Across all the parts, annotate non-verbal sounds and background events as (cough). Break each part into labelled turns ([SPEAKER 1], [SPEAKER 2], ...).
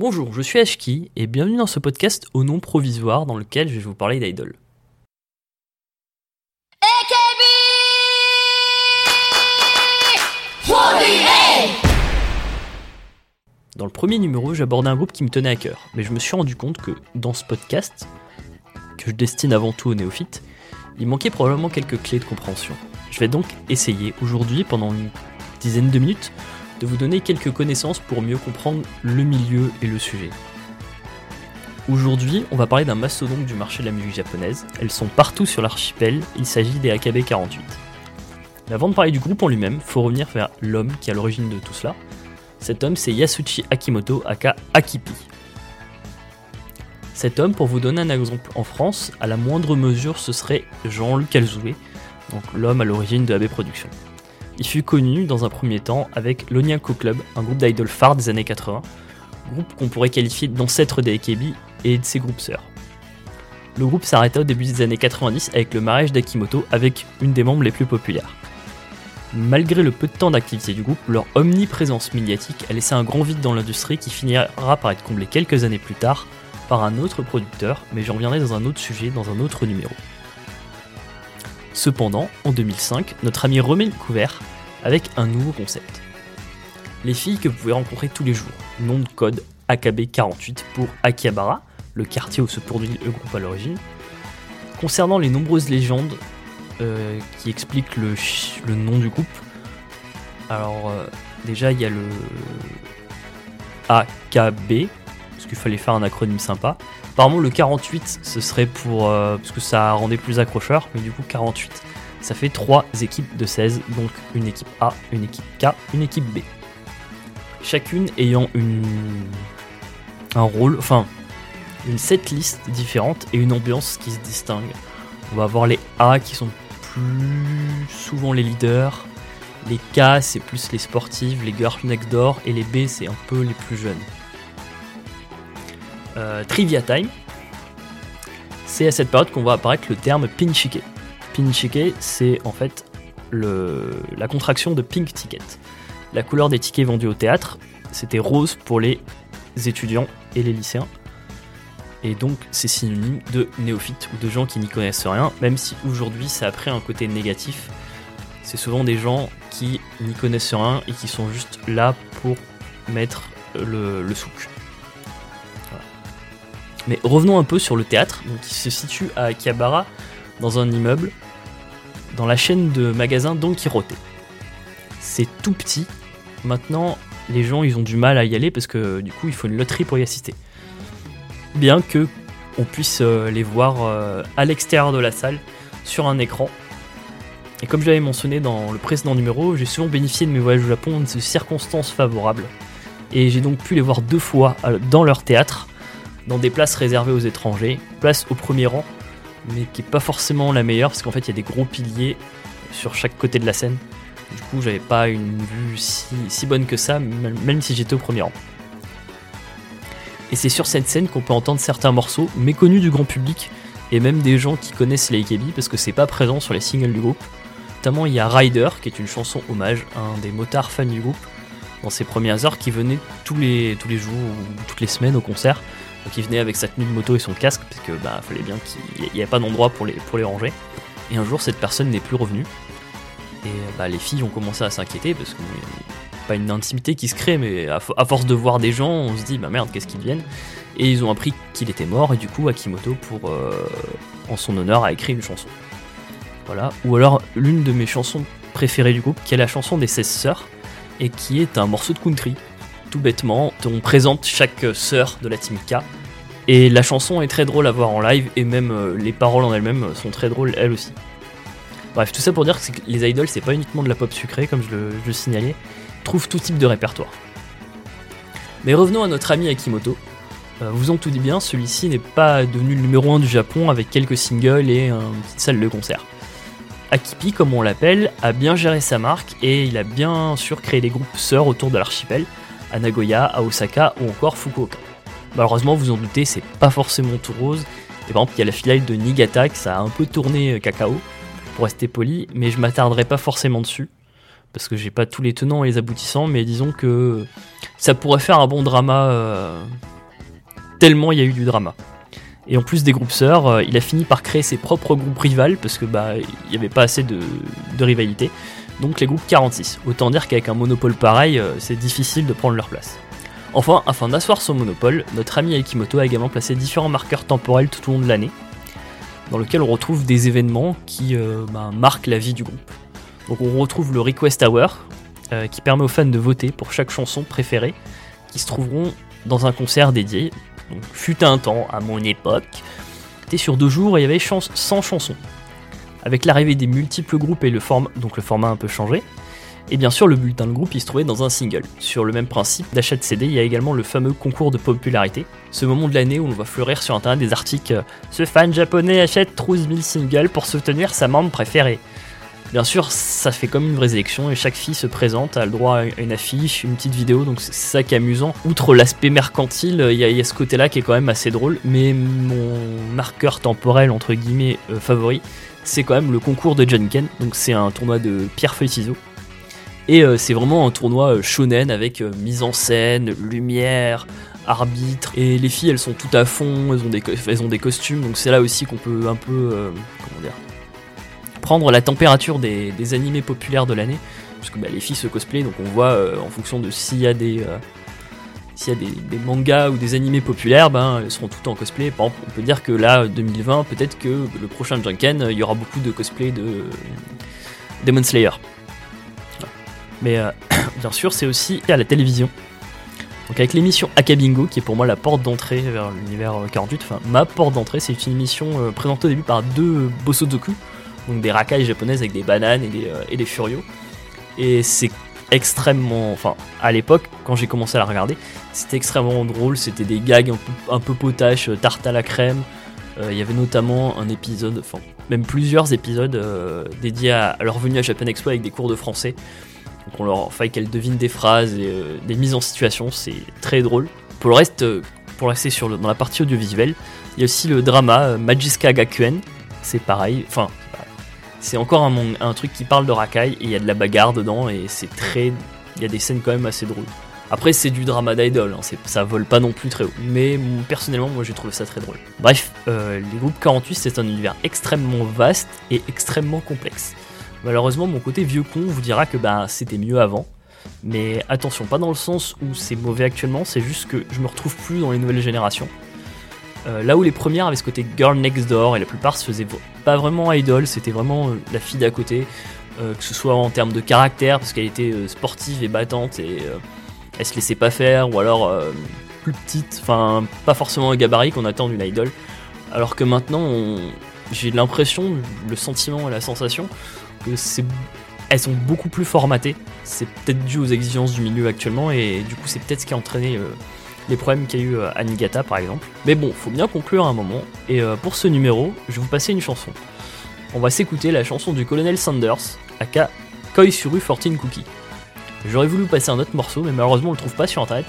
[SPEAKER 1] Bonjour, je suis Ashki et bienvenue dans ce podcast au nom provisoire dans lequel je vais vous parler d'Idol. Dans le premier numéro, j'abordais un groupe qui me tenait à cœur, mais je me suis rendu compte que dans ce podcast, que je destine avant tout aux néophytes, il manquait probablement quelques clés de compréhension. Je vais donc essayer aujourd'hui, pendant une dizaine de minutes, de vous donner quelques connaissances pour mieux comprendre le milieu et le sujet. Aujourd'hui, on va parler d'un mastodonte du marché de la musique japonaise. Elles sont partout sur l'archipel, il s'agit des AKB 48. Mais avant de parler du groupe en lui-même, faut revenir vers l'homme qui est à l'origine de tout cela. Cet homme, c'est Yasuchi Akimoto, aka Akipi. Cet homme, pour vous donner un exemple en France, à la moindre mesure, ce serait Jean-Luc Alzoué, donc l'homme à l'origine de AB Productions. Il fut connu dans un premier temps avec l'Oniako Club, un groupe d'idoles phares des années 80, groupe qu'on pourrait qualifier d'ancêtre des AKB et de ses groupes sœurs. Le groupe s'arrêta au début des années 90 avec le mariage d'Akimoto avec une des membres les plus populaires. Malgré le peu de temps d'activité du groupe, leur omniprésence médiatique a laissé un grand vide dans l'industrie qui finira par être comblé quelques années plus tard par un autre producteur, mais j'en reviendrai dans un autre sujet, dans un autre numéro. Cependant, en 2005, notre ami remet le couvert avec un nouveau concept. Les filles que vous pouvez rencontrer tous les jours, nom de code AKB48 pour Akihabara, le quartier où se produit le groupe à l'origine. Concernant les nombreuses légendes euh, qui expliquent le, nom du groupe, alors euh, déjà il y a le AKB, parce qu'il fallait faire un acronyme sympa. Apparemment le 48 ce serait pour euh, parce que ça rendait plus accrocheur, mais du coup 48 ça fait 3 équipes de 16, donc une équipe A, une équipe K, une équipe B. Chacune ayant une un rôle, enfin une setlist différente et une ambiance qui se distingue. On va avoir les A qui sont plus souvent les leaders, les K c'est plus les sportives, les girls next door et les B c'est un peu les plus jeunes. Euh, trivia Time, c'est à cette période qu'on voit apparaître le terme Pinchike. Pinchike, c'est en fait le, la contraction de Pink Ticket. La couleur des tickets vendus au théâtre, c'était rose pour les étudiants et les lycéens. Et donc c'est synonyme de néophytes ou de gens qui n'y connaissent rien, même si aujourd'hui ça a pris un côté négatif. C'est souvent des gens qui n'y connaissent rien et qui sont juste là pour mettre le, le souk. Mais revenons un peu sur le théâtre, qui se situe à Akihabara, dans un immeuble, dans la chaîne de magasins Don Quirote. C'est tout petit. Maintenant, les gens ils ont du mal à y aller parce que du coup il faut une loterie pour y assister. Bien que on puisse euh, les voir euh, à l'extérieur de la salle sur un écran. Et comme je l'avais mentionné dans le précédent numéro, j'ai souvent bénéficié de mes voyages au Japon de circonstances favorables. Et j'ai donc pu les voir deux fois euh, dans leur théâtre dans des places réservées aux étrangers, place au premier rang, mais qui est pas forcément la meilleure parce qu'en fait il y a des gros piliers sur chaque côté de la scène. Du coup, j'avais pas une vue si, bonne que ça, même si j'étais au premier rang. Et c'est sur cette scène qu'on peut entendre certains morceaux méconnus du grand public et même des gens qui connaissent les AKB parce que c'est pas présent sur les singles du groupe. Notamment, il y a Rider qui est une chanson hommage à un des motards fans du groupe dans ses premières heures qui venait tous les, tous les jours ou toutes les semaines au concert donc il venait avec sa tenue de moto et son casque, parce que bah fallait bien qu'il n'y ait pas d'endroit pour les, pour les ranger. Et un jour cette personne n'est plus revenue. Et bah, les filles ont commencé à s'inquiéter parce que pas une intimité qui se crée, mais à, force de voir des gens, on se dit bah merde, qu'est-ce qu'ils viennent Et ils ont appris qu'il était mort, et du coup Akimoto, pour, euh, en son honneur, a écrit une chanson. Voilà. Ou alors l'une de mes chansons préférées du groupe, qui est la chanson des 16 sœurs, et qui est un morceau de country tout bêtement, on présente chaque sœur de la Team K. Et la chanson est très drôle à voir en live, et même euh, les paroles en elles-mêmes sont très drôles elles aussi. Bref, tout ça pour dire que, les idols, c'est pas uniquement de la pop sucrée, comme je le, signalais, trouvent tout type de répertoire. Mais revenons à notre ami Akimoto. Euh, vous en doutez bien, celui-ci n'est pas devenu le numéro 1 du Japon avec quelques singles et une petite salle de concert. Akipi, comme on l'appelle, a bien géré sa marque et il a bien sûr créé des groupes sœurs autour de l'archipel, à Nagoya, à Osaka ou encore Fukuoka. Malheureusement, vous en doutez, c'est pas forcément tout rose. Et par exemple, il y a la filiale de Niigata qui ça a un peu tourné euh, cacao, pour rester poli, mais je m'attarderai pas forcément dessus, parce que j'ai pas tous les tenants et les aboutissants, mais disons que ça pourrait faire un bon drama euh, tellement il y a eu du drama. Et en plus des groupes sœurs, euh, il a fini par créer ses propres groupes rivales parce que bah il n'y avait pas assez de, rivalité. Donc les groupes 46. Autant dire qu'avec un monopole pareil, c'est difficile de prendre leur place. Enfin, afin d'asseoir son monopole, notre ami Akimoto a également placé différents marqueurs temporels tout au long de l'année, dans lequel on retrouve des événements qui euh, bah, marquent la vie du groupe. Donc on retrouve le Request Hour, qui permet aux fans de voter pour chaque chanson préférée, qui se trouveront dans un concert dédié, donc, fut un temps, à mon époque, c'était sur deux jours et il y avait 100 chansons. Avec l'arrivée des multiples groupes et le format, donc le format un peu changé, et bien sûr le bulletin de groupe il se trouvait dans un single. Sur le même principe d'achat de CD, il y a également le fameux concours de popularité, ce moment de l'année où on voit fleurir sur internet des articles Ce fan japonais achète 12 000 singles pour soutenir sa membre préférée. Bien sûr, ça fait comme une vraie élection et chaque fille se présente, a le droit à une affiche, une petite vidéo, donc c'est ça qui est amusant. Outre l'aspect mercantile, il y, a ce côté-là qui est quand même assez drôle, mais mon marqueur temporel, entre guillemets, euh, favori, c'est quand même le concours de John Ken, donc c'est un tournoi de pierre-feuille-ciseaux. Et euh, c'est vraiment un tournoi euh, shonen avec mise en scène, lumière, arbitre. Et les filles, elles sont tout à fond, elles ont des, elles ont des costumes, donc c'est là aussi qu'on peut un peu, comment dire, prendre la température des, animés populaires de l'année, parce que bah, les filles se cosplay, donc on voit euh, en fonction de s'il y a des euh, s'il y a des, mangas ou des animés populaires, ben, elles seront toutes en cosplay. Par exemple, on peut dire que là, 2020, peut-être que le prochain Junken, il y aura beaucoup de cosplay de Demon Slayer. Mais euh, (coughs) bien sûr, c'est aussi à la télévision. Donc avec l'émission Akabingo, qui est pour moi la porte d'entrée vers l'univers 48, enfin ma porte d'entrée, c'est une émission présentée au début par deux Bosozoku, donc des racailles japonaises avec des bananes et des, euh, et des furios. Et c'est extrêmement. Enfin, à l'époque, quand j'ai commencé à la regarder, c'était extrêmement drôle. C'était des gags un peu, potaches, euh, tarte à la crème. Euh, il y avait notamment un épisode, enfin, même plusieurs épisodes dédiés à, leur venue à Japan Expo avec des cours de français. Donc on leur fait qu'elles devinent des phrases et des mises en situation. C'est très drôle. Pour le reste, pour rester sur dans la partie audiovisuelle, il y a aussi le drama Majiska Gakuen. C'est pareil. Enfin, c'est encore un, truc qui parle de racaille et il y a de la bagarre dedans et c'est très. Il y a des scènes quand même assez drôles. Après, c'est du drama d'idol, hein, ça vole pas non plus très haut. Mais personnellement, moi j'ai trouvé ça très drôle. Bref, euh, les groupes 48, c'est un univers extrêmement vaste et extrêmement complexe. Malheureusement, mon côté vieux con vous dira que bah, c'était mieux avant. Mais attention, pas dans le sens où c'est mauvais actuellement, c'est juste que je me retrouve plus dans les nouvelles générations. Euh, là où les premières avaient ce côté girl next door et la plupart se faisaient pas vraiment idol, c'était vraiment euh, la fille d'à côté, euh, que ce soit en termes de caractère parce qu'elle était sportive et battante et elle se laissait pas faire, ou alors plus petite, enfin pas forcément un gabarit qu'on attend d'une idol. Alors que maintenant, j'ai l'impression, le sentiment et la sensation que c'est elles sont beaucoup plus formatées. C'est peut-être dû aux exigences du milieu actuellement et du coup c'est peut-être ce qui a entraîné les problèmes qu'il y a eu à Nigata par exemple. Mais bon, faut bien conclure un moment, et euh, pour ce numéro, je vais vous passer une chanson. On va s'écouter la chanson du colonel Sanders, aka Koi Suru 14 Cookie. J'aurais voulu passer un autre morceau, mais malheureusement on le trouve pas sur internet.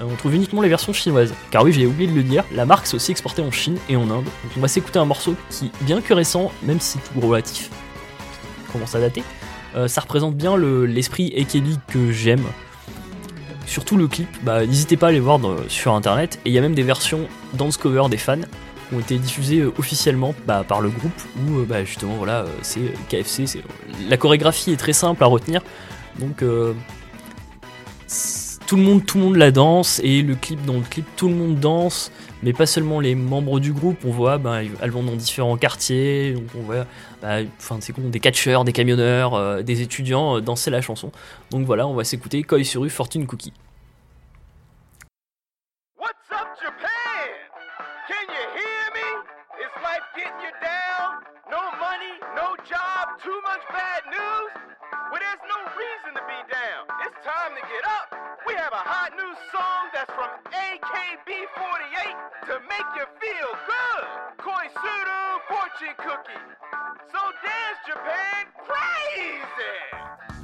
[SPEAKER 1] Euh, on trouve uniquement les versions chinoises. Car oui, j'ai oublié de le dire, la marque s'est aussi exportée en Chine et en Inde. Donc on va s'écouter un morceau qui, bien que récent, même si tout relatif, commence à euh, ça représente bien l'esprit le, que j'aime. Surtout le clip, bah, n'hésitez pas à aller voir sur internet. Et il y a même des versions dance cover des fans qui ont été diffusées euh, officiellement bah, par le groupe où euh, bah, justement voilà c'est KFC. La chorégraphie est très simple à retenir. Donc tout le monde, tout le monde la danse et le clip dans le clip tout le monde danse, mais pas seulement les membres du groupe. On voit, bah, elles vont dans différents quartiers, donc on voit, bah, c'est con, des catcheurs, des camionneurs, des étudiants danser la chanson. Donc voilà, on va s'écouter Koi Suru Fortune Cookie. Koisuru fortune cookie. So dance Japan crazy.